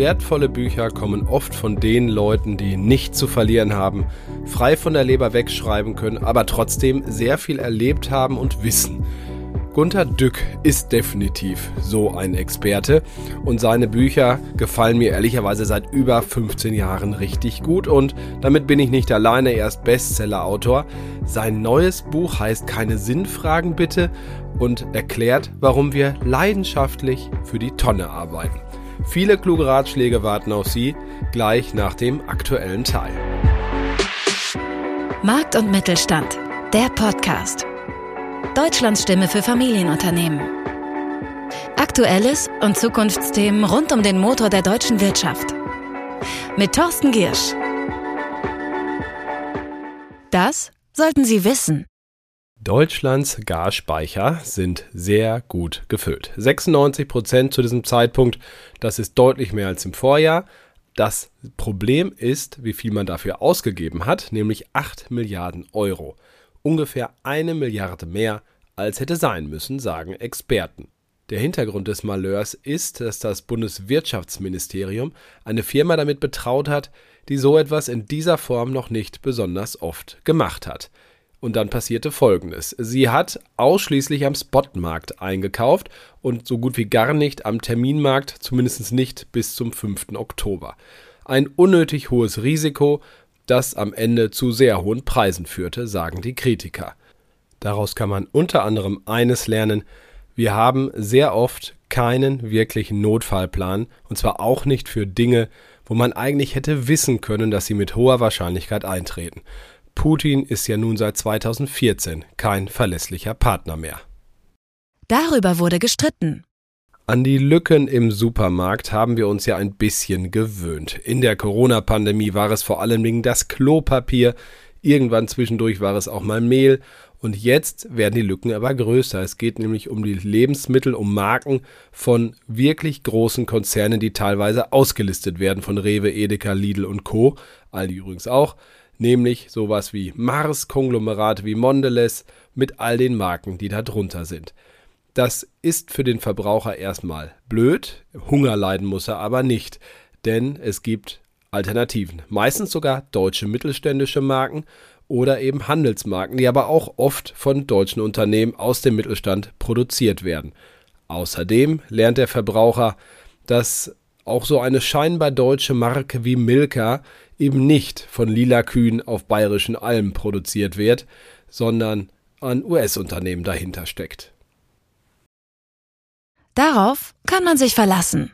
Wertvolle Bücher kommen oft von den Leuten, die nichts zu verlieren haben, frei von der Leber wegschreiben können, aber trotzdem sehr viel erlebt haben und wissen. Gunter Dück ist definitiv so ein Experte und seine Bücher gefallen mir ehrlicherweise seit über 15 Jahren richtig gut und damit bin ich nicht alleine, er ist Bestseller-Autor. Sein neues Buch heißt Keine Sinnfragen bitte und erklärt, warum wir leidenschaftlich für die Tonne arbeiten. Viele kluge Ratschläge warten auf Sie gleich nach dem aktuellen Teil. Markt und Mittelstand, der Podcast. Deutschlands Stimme für Familienunternehmen. Aktuelles und Zukunftsthemen rund um den Motor der deutschen Wirtschaft. Mit Thorsten Giersch. Das sollten Sie wissen. Deutschlands Gasspeicher sind sehr gut gefüllt. 96 Prozent zu diesem Zeitpunkt, das ist deutlich mehr als im Vorjahr. Das Problem ist, wie viel man dafür ausgegeben hat, nämlich 8 Milliarden Euro ungefähr eine Milliarde mehr, als hätte sein müssen, sagen Experten. Der Hintergrund des Malheurs ist, dass das Bundeswirtschaftsministerium eine Firma damit betraut hat, die so etwas in dieser Form noch nicht besonders oft gemacht hat. Und dann passierte Folgendes. Sie hat ausschließlich am Spotmarkt eingekauft und so gut wie gar nicht am Terminmarkt, zumindest nicht bis zum 5. Oktober. Ein unnötig hohes Risiko, das am Ende zu sehr hohen Preisen führte, sagen die Kritiker. Daraus kann man unter anderem eines lernen, wir haben sehr oft keinen wirklichen Notfallplan, und zwar auch nicht für Dinge, wo man eigentlich hätte wissen können, dass sie mit hoher Wahrscheinlichkeit eintreten. Putin ist ja nun seit 2014 kein verlässlicher Partner mehr. Darüber wurde gestritten. An die Lücken im Supermarkt haben wir uns ja ein bisschen gewöhnt. In der Corona-Pandemie war es vor allem wegen das Klopapier, irgendwann zwischendurch war es auch mal Mehl und jetzt werden die Lücken aber größer. Es geht nämlich um die Lebensmittel, um Marken von wirklich großen Konzernen, die teilweise ausgelistet werden von Rewe, Edeka, Lidl und Co. Aldi übrigens auch. Nämlich sowas wie Mars, Konglomerate wie Mondelez mit all den Marken, die da drunter sind. Das ist für den Verbraucher erstmal blöd, Hunger leiden muss er aber nicht, denn es gibt Alternativen. Meistens sogar deutsche mittelständische Marken oder eben Handelsmarken, die aber auch oft von deutschen Unternehmen aus dem Mittelstand produziert werden. Außerdem lernt der Verbraucher, dass auch so eine scheinbar deutsche Marke wie Milka eben nicht von lila Kühen auf bayerischen Almen produziert wird, sondern ein US-Unternehmen dahinter steckt. Darauf kann man sich verlassen.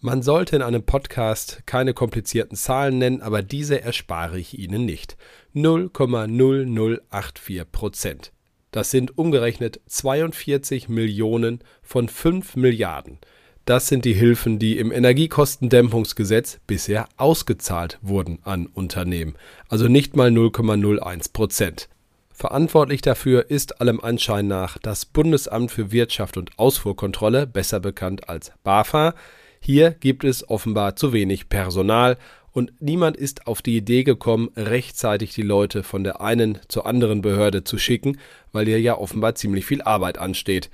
Man sollte in einem Podcast keine komplizierten Zahlen nennen, aber diese erspare ich Ihnen nicht. 0,0084 Prozent. Das sind umgerechnet 42 Millionen von 5 Milliarden. Das sind die Hilfen, die im Energiekostendämpfungsgesetz bisher ausgezahlt wurden an Unternehmen. Also nicht mal 0,01 Prozent. Verantwortlich dafür ist allem Anschein nach das Bundesamt für Wirtschaft und Ausfuhrkontrolle, besser bekannt als BAFA. Hier gibt es offenbar zu wenig Personal und niemand ist auf die Idee gekommen, rechtzeitig die Leute von der einen zur anderen Behörde zu schicken, weil hier ja offenbar ziemlich viel Arbeit ansteht.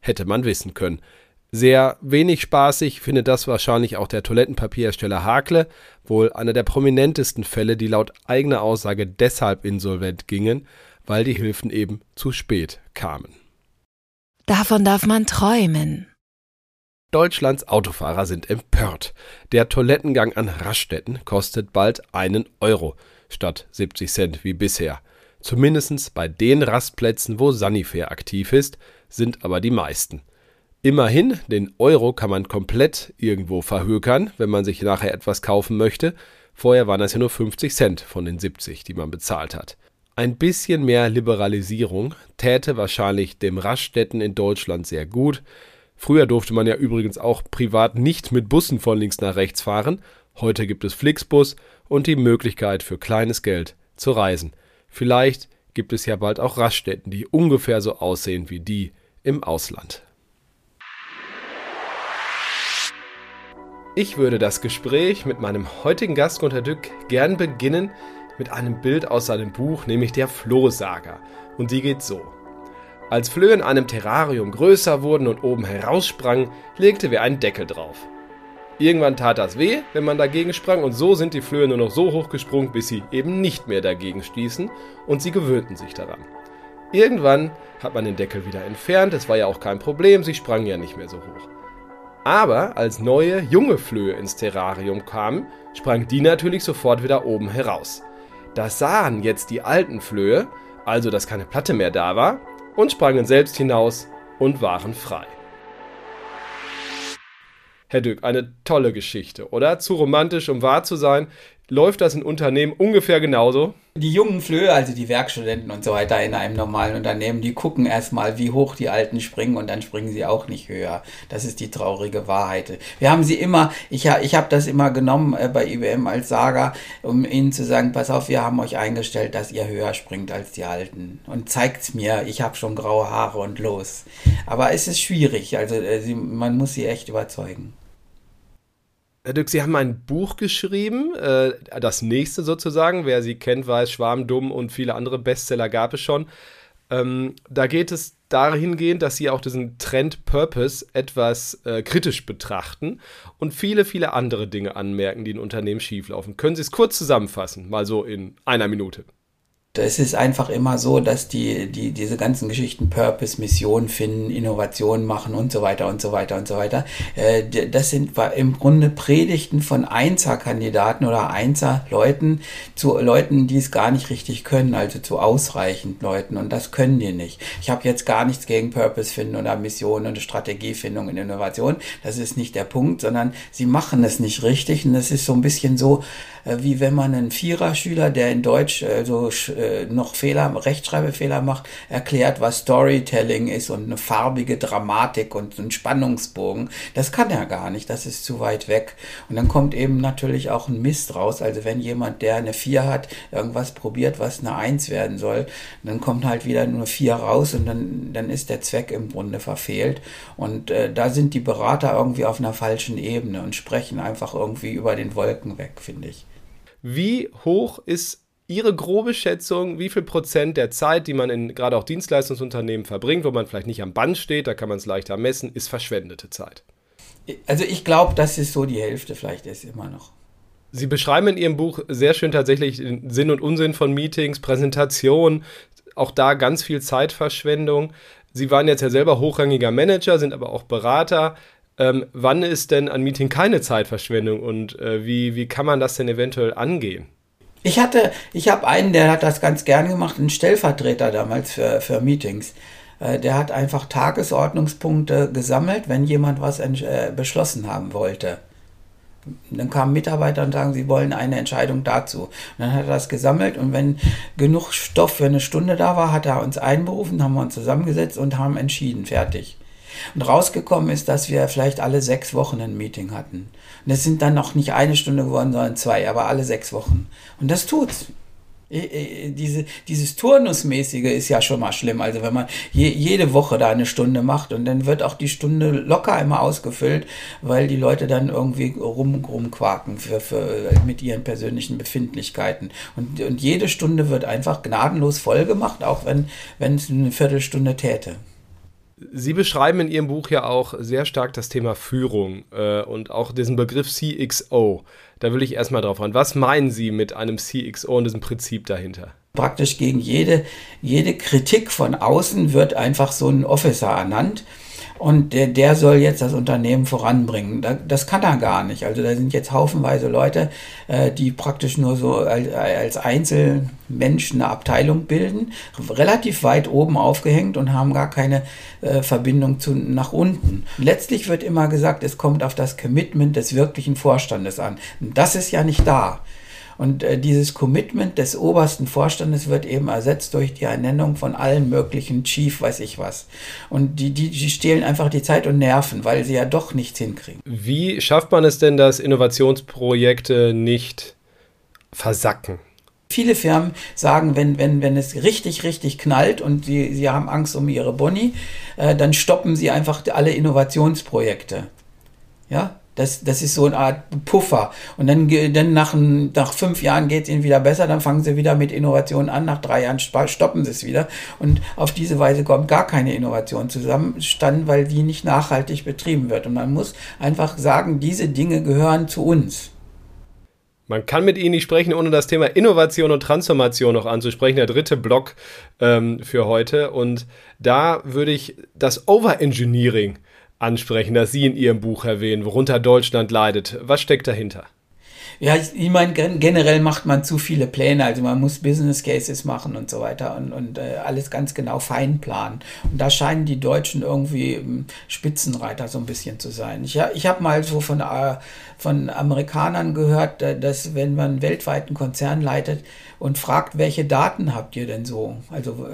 Hätte man wissen können. Sehr wenig spaßig findet das wahrscheinlich auch der Toilettenpapierhersteller Hakle, wohl einer der prominentesten Fälle, die laut eigener Aussage deshalb insolvent gingen, weil die Hilfen eben zu spät kamen. Davon darf man träumen. Deutschlands Autofahrer sind empört. Der Toilettengang an Raststätten kostet bald einen Euro statt 70 Cent wie bisher. Zumindest bei den Rastplätzen, wo Sanifair aktiv ist, sind aber die meisten. Immerhin, den Euro kann man komplett irgendwo verhökern, wenn man sich nachher etwas kaufen möchte. Vorher waren das ja nur 50 Cent von den 70, die man bezahlt hat. Ein bisschen mehr Liberalisierung täte wahrscheinlich dem Raststätten in Deutschland sehr gut. Früher durfte man ja übrigens auch privat nicht mit Bussen von links nach rechts fahren. Heute gibt es Flixbus und die Möglichkeit für kleines Geld zu reisen. Vielleicht gibt es ja bald auch Raststätten, die ungefähr so aussehen wie die im Ausland. Ich würde das Gespräch mit meinem heutigen Gast Gunter Dück gern beginnen mit einem Bild aus seinem Buch, nämlich der Flohsaga. Und die geht so. Als Flöhe in einem Terrarium größer wurden und oben heraussprangen, legte wir einen Deckel drauf. Irgendwann tat das weh, wenn man dagegen sprang und so sind die Flöhe nur noch so hoch gesprungen, bis sie eben nicht mehr dagegen stießen und sie gewöhnten sich daran. Irgendwann hat man den Deckel wieder entfernt, es war ja auch kein Problem, sie sprangen ja nicht mehr so hoch. Aber als neue, junge Flöhe ins Terrarium kamen, sprangen die natürlich sofort wieder oben heraus. Das sahen jetzt die alten Flöhe, also dass keine Platte mehr da war, und sprangen selbst hinaus und waren frei. Herr Dück, eine tolle Geschichte, oder? Zu romantisch, um wahr zu sein. Läuft das in Unternehmen ungefähr genauso? Die jungen Flöhe, also die Werkstudenten und so weiter in einem normalen Unternehmen, die gucken erstmal, wie hoch die Alten springen und dann springen sie auch nicht höher. Das ist die traurige Wahrheit. Wir haben sie immer, ich, ich habe das immer genommen äh, bei IBM als Saga, um ihnen zu sagen, pass auf, wir haben euch eingestellt, dass ihr höher springt als die Alten. Und zeigt's mir, ich habe schon graue Haare und los. Aber es ist schwierig, also äh, sie, man muss sie echt überzeugen. Herr Dück, Sie haben ein Buch geschrieben, äh, das nächste sozusagen. Wer Sie kennt, weiß, Schwarmdumm und viele andere Bestseller gab es schon. Ähm, da geht es dahingehend, dass Sie auch diesen Trend Purpose etwas äh, kritisch betrachten und viele, viele andere Dinge anmerken, die in Unternehmen schieflaufen. Können Sie es kurz zusammenfassen, mal so in einer Minute? Es ist einfach immer so, dass die, die, diese ganzen Geschichten Purpose, Mission finden, Innovation machen und so weiter und so weiter und so weiter. Äh, das sind im Grunde Predigten von Einser-Kandidaten oder Einser-Leuten zu Leuten, die es gar nicht richtig können, also zu ausreichend Leuten. Und das können die nicht. Ich habe jetzt gar nichts gegen Purpose finden oder Mission und Strategiefindung in Innovation. Das ist nicht der Punkt, sondern sie machen es nicht richtig. Und das ist so ein bisschen so, wie wenn man einen Viererschüler, der in Deutsch äh, so äh, noch Fehler, Rechtschreibfehler macht, erklärt, was Storytelling ist und eine farbige Dramatik und ein Spannungsbogen. Das kann er gar nicht, das ist zu weit weg. Und dann kommt eben natürlich auch ein Mist raus. Also wenn jemand, der eine Vier hat, irgendwas probiert, was eine Eins werden soll, dann kommt halt wieder nur Vier raus und dann, dann ist der Zweck im Grunde verfehlt. Und äh, da sind die Berater irgendwie auf einer falschen Ebene und sprechen einfach irgendwie über den Wolken weg, finde ich. Wie hoch ist Ihre grobe Schätzung, wie viel Prozent der Zeit, die man in gerade auch Dienstleistungsunternehmen verbringt, wo man vielleicht nicht am Band steht, da kann man es leichter messen, ist verschwendete Zeit? Also ich glaube, dass es so die Hälfte vielleicht ist immer noch. Sie beschreiben in Ihrem Buch sehr schön tatsächlich den Sinn und Unsinn von Meetings, Präsentationen, auch da ganz viel Zeitverschwendung. Sie waren jetzt ja selber hochrangiger Manager, sind aber auch Berater. Ähm, wann ist denn ein Meeting keine Zeitverschwendung und äh, wie, wie kann man das denn eventuell angehen? Ich hatte, ich habe einen, der hat das ganz gern gemacht, einen Stellvertreter damals für, für Meetings. Äh, der hat einfach Tagesordnungspunkte gesammelt, wenn jemand was äh, beschlossen haben wollte. Dann kamen Mitarbeiter und sagen, sie wollen eine Entscheidung dazu. Und dann hat er das gesammelt und wenn genug Stoff für eine Stunde da war, hat er uns einberufen, haben wir uns zusammengesetzt und haben entschieden, fertig. Und rausgekommen ist, dass wir vielleicht alle sechs Wochen ein Meeting hatten. Und das sind dann noch nicht eine Stunde geworden, sondern zwei, aber alle sechs Wochen. Und das tut's. Diese, dieses Turnusmäßige ist ja schon mal schlimm. Also wenn man je, jede Woche da eine Stunde macht und dann wird auch die Stunde locker immer ausgefüllt, weil die Leute dann irgendwie rum, rumquaken für, für, mit ihren persönlichen Befindlichkeiten. Und, und jede Stunde wird einfach gnadenlos voll gemacht, auch wenn, wenn es eine Viertelstunde täte. Sie beschreiben in Ihrem Buch ja auch sehr stark das Thema Führung äh, und auch diesen Begriff CXO. Da will ich erstmal drauf ran. Was meinen Sie mit einem CXO und diesem Prinzip dahinter? Praktisch gegen jede, jede Kritik von außen wird einfach so ein Officer ernannt und der, der soll jetzt das Unternehmen voranbringen. Das kann er gar nicht. Also da sind jetzt haufenweise Leute, äh, die praktisch nur so als Einzelmenschen eine Abteilung bilden, relativ weit oben aufgehängt und haben gar keine äh, Verbindung zu, nach unten. Letztlich wird immer gesagt, es kommt auf das Commitment des wirklichen Vorstandes an. Das ist ja nicht da. Und äh, dieses Commitment des obersten Vorstandes wird eben ersetzt durch die Ernennung von allen möglichen Chief, weiß ich was. Und die, die, die stehlen einfach die Zeit und Nerven, weil sie ja doch nichts hinkriegen. Wie schafft man es denn, dass Innovationsprojekte nicht versacken? Viele Firmen sagen, wenn, wenn, wenn es richtig, richtig knallt und sie, sie haben Angst um ihre Boni, äh, dann stoppen sie einfach alle Innovationsprojekte. Ja, Das, das ist so eine Art Puffer. Und dann, dann nach, nach fünf Jahren geht es ihnen wieder besser, dann fangen sie wieder mit Innovationen an, nach drei Jahren stoppen sie es wieder. Und auf diese Weise kommt gar keine Innovation zusammenstand, weil die nicht nachhaltig betrieben wird. Und man muss einfach sagen, diese Dinge gehören zu uns. Man kann mit Ihnen nicht sprechen, ohne das Thema Innovation und Transformation noch anzusprechen. Der dritte Block ähm, für heute. Und da würde ich das Overengineering ansprechen, das Sie in Ihrem Buch erwähnen, worunter Deutschland leidet. Was steckt dahinter? Ja, ich, ich meine, generell macht man zu viele Pläne, also man muss Business Cases machen und so weiter und, und äh, alles ganz genau fein planen. Und da scheinen die Deutschen irgendwie ähm, Spitzenreiter so ein bisschen zu sein. Ich, ich habe mal so von, äh, von Amerikanern gehört, äh, dass wenn man weltweiten Konzern leitet, und fragt, welche Daten habt ihr denn so? Also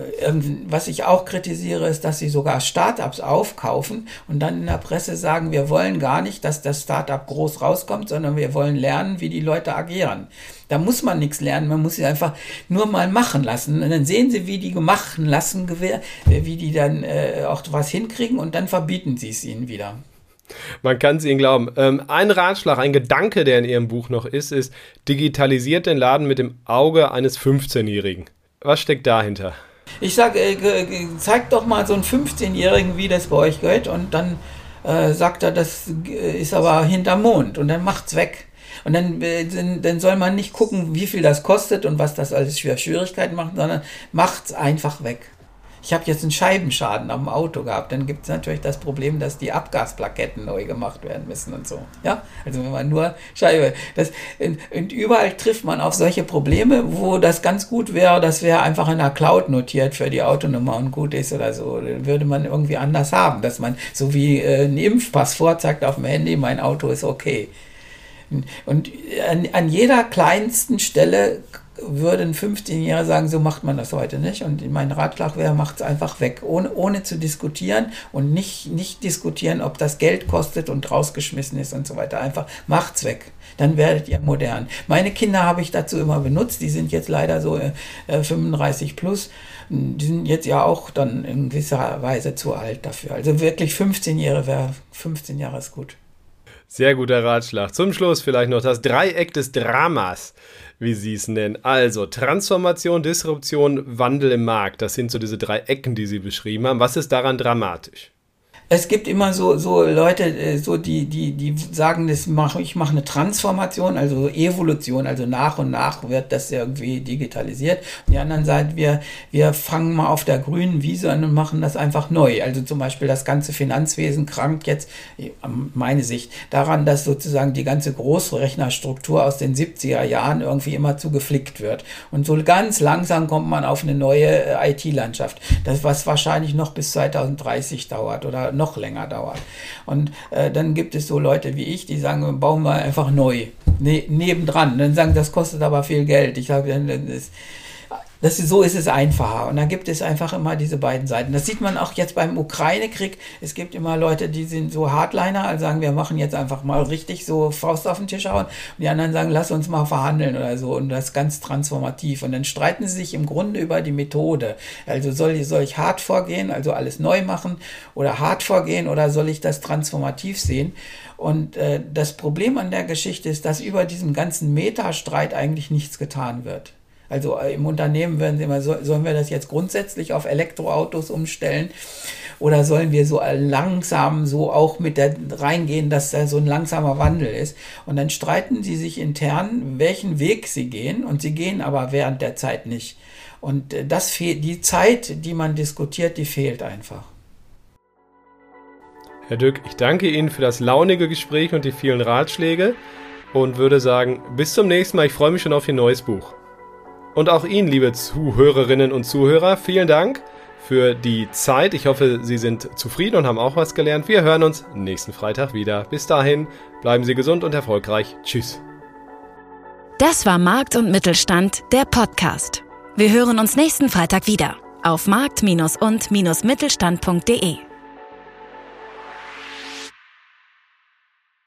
was ich auch kritisiere, ist, dass sie sogar Startups aufkaufen und dann in der Presse sagen, wir wollen gar nicht, dass das Startup groß rauskommt, sondern wir wollen lernen, wie die Leute agieren. Da muss man nichts lernen, man muss sie einfach nur mal machen lassen. Und dann sehen sie, wie die machen lassen, wie die dann äh, auch was hinkriegen und dann verbieten sie es ihnen wieder. Man kann es ihnen glauben. Ähm, ein Ratschlag, ein Gedanke, der in Ihrem Buch noch ist, ist, digitalisiert den Laden mit dem Auge eines 15-Jährigen. Was steckt dahinter? Ich sage, äh, zeigt doch mal so einen 15-Jährigen, wie das bei euch geht, und dann äh, sagt er, das ist aber hinterm Mond, und dann macht's weg. Und dann, äh, dann soll man nicht gucken, wie viel das kostet und was das alles für Schwierigkeiten macht, sondern macht's einfach weg. Ich habe jetzt einen Scheibenschaden am Auto gehabt, dann gibt es natürlich das Problem, dass die Abgasplaketten neu gemacht werden müssen und so. Ja, also wenn man nur Scheibe, das, und überall trifft man auf solche Probleme, wo das ganz gut wäre, das wäre einfach in der Cloud notiert für die Autonummer und gut ist oder so, dann würde man irgendwie anders haben, dass man so wie äh, ein Impfpass vorzeigt auf dem Handy, mein Auto ist okay. Und an, an jeder kleinsten Stelle würde ein 15-Jähriger sagen, so macht man das heute nicht. Und mein Ratschlag wäre, macht es einfach weg, ohne, ohne zu diskutieren und nicht, nicht diskutieren, ob das Geld kostet und rausgeschmissen ist und so weiter. Einfach macht es weg. Dann werdet ihr modern. Meine Kinder habe ich dazu immer benutzt. Die sind jetzt leider so äh, 35 plus. Die sind jetzt ja auch dann in gewisser Weise zu alt dafür. Also wirklich 15 Jahre wäre 15 Jahre ist gut. Sehr guter Ratschlag. Zum Schluss vielleicht noch das Dreieck des Dramas wie Sie es nennen. Also Transformation, Disruption, Wandel im Markt. Das sind so diese drei Ecken, die Sie beschrieben haben. Was ist daran dramatisch? Es gibt immer so, so Leute, äh, so die, die, die sagen, das mach, ich mache eine Transformation, also Evolution, also nach und nach wird das irgendwie digitalisiert. Und die anderen sagen, wir, wir fangen mal auf der grünen Wiese an und machen das einfach neu. Also zum Beispiel das ganze Finanzwesen krankt jetzt, meine Sicht, daran, dass sozusagen die ganze Großrechnerstruktur aus den 70er Jahren irgendwie immer zu geflickt wird. Und so ganz langsam kommt man auf eine neue äh, IT-Landschaft. Das, was wahrscheinlich noch bis 2030 dauert oder noch länger dauert. Und äh, dann gibt es so Leute wie ich, die sagen, bauen wir einfach neu, ne nebendran. Dann sagen, das kostet aber viel Geld. Ich sage, das, das, so ist es einfacher. Und dann gibt es einfach immer diese beiden Seiten. Das sieht man auch jetzt beim Ukraine-Krieg. Es gibt immer Leute, die sind so Hardliner, also sagen, wir machen jetzt einfach mal richtig so Faust auf den Tisch hauen. Und die anderen sagen, lass uns mal verhandeln oder so. Und das ist ganz transformativ. Und dann streiten sie sich im Grunde über die Methode. Also soll, soll ich hart vorgehen, also alles neu machen oder hart vorgehen oder soll ich das transformativ sehen? Und äh, das Problem an der Geschichte ist, dass über diesem ganzen Metastreit eigentlich nichts getan wird. Also äh, im Unternehmen werden sie immer, sollen wir das jetzt grundsätzlich auf Elektroautos umstellen? Oder sollen wir so langsam so auch mit der reingehen, dass da so ein langsamer Wandel ist? Und dann streiten sie sich intern, welchen Weg sie gehen. Und sie gehen aber während der Zeit nicht. Und äh, das fehlt, die Zeit, die man diskutiert, die fehlt einfach. Herr Dück, ich danke Ihnen für das launige Gespräch und die vielen Ratschläge und würde sagen, bis zum nächsten Mal. Ich freue mich schon auf Ihr neues Buch. Und auch Ihnen, liebe Zuhörerinnen und Zuhörer, vielen Dank für die Zeit. Ich hoffe, Sie sind zufrieden und haben auch was gelernt. Wir hören uns nächsten Freitag wieder. Bis dahin, bleiben Sie gesund und erfolgreich. Tschüss. Das war Markt und Mittelstand, der Podcast. Wir hören uns nächsten Freitag wieder auf markt- und-mittelstand.de.